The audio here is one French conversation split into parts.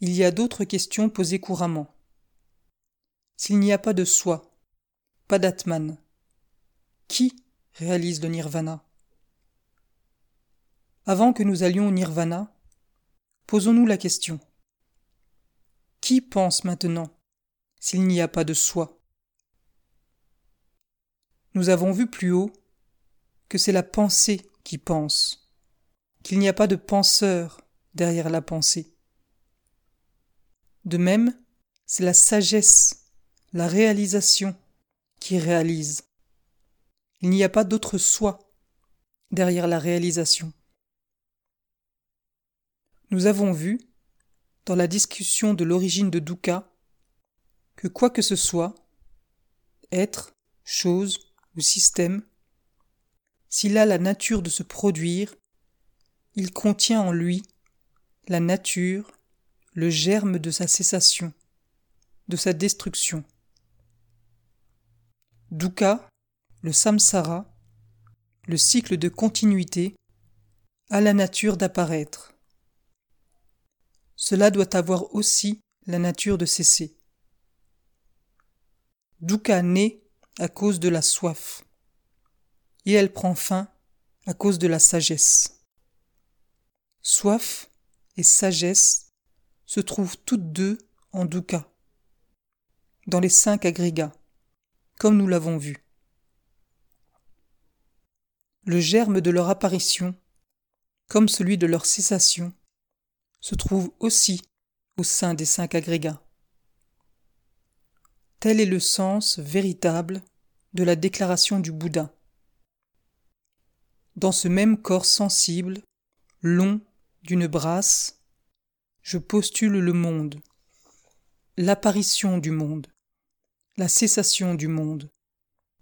il y a d'autres questions posées couramment. S'il n'y a pas de soi, pas d'Atman, qui réalise le nirvana? Avant que nous allions au nirvana, posons-nous la question. Qui pense maintenant s'il n'y a pas de soi? Nous avons vu plus haut que c'est la pensée qui pense, qu'il n'y a pas de penseur derrière la pensée. De même, c'est la sagesse, la réalisation qui réalise. Il n'y a pas d'autre soi derrière la réalisation. Nous avons vu, dans la discussion de l'origine de Dukkha, que quoi que ce soit, être, chose ou système, s'il a la nature de se produire, il contient en lui la nature, le germe de sa cessation, de sa destruction. Dukkha, le samsara, le cycle de continuité, a la nature d'apparaître. Cela doit avoir aussi la nature de cesser. Dukkha naît à cause de la soif, et elle prend fin à cause de la sagesse. Soif et sagesse se trouvent toutes deux en dukkha, dans les cinq agrégats, comme nous l'avons vu. Le germe de leur apparition, comme celui de leur cessation, se trouve aussi au sein des cinq agrégats. Tel est le sens véritable de la déclaration du Bouddha. Dans ce même corps sensible, long d'une brasse, je postule le monde, l'apparition du monde, la cessation du monde,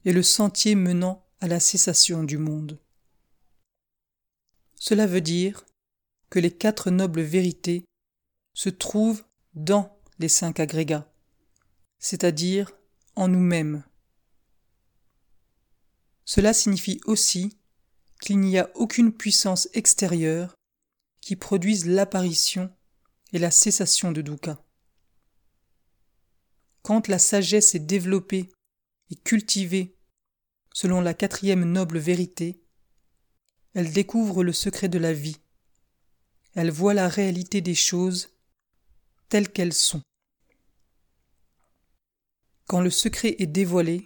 et le sentier menant à la cessation du monde. Cela veut dire que les quatre nobles vérités se trouvent dans les cinq agrégats, c'est-à-dire en nous-mêmes. Cela signifie aussi qu'il n'y a aucune puissance extérieure qui produisent l'apparition et la cessation de dukkha. Quand la sagesse est développée et cultivée selon la quatrième noble vérité, elle découvre le secret de la vie. Elle voit la réalité des choses telles qu'elles sont. Quand le secret est dévoilé,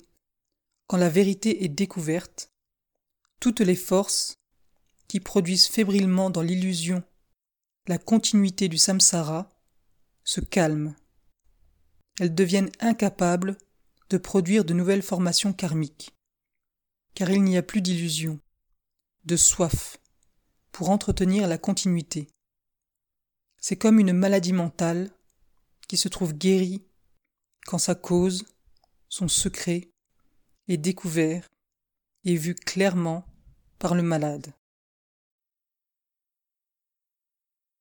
quand la vérité est découverte, toutes les forces qui produisent fébrilement dans l'illusion la continuité du samsara se calment. Elles deviennent incapables de produire de nouvelles formations karmiques, car il n'y a plus d'illusion, de soif, pour entretenir la continuité. C'est comme une maladie mentale qui se trouve guérie quand sa cause, son secret, est découvert et vu clairement par le malade.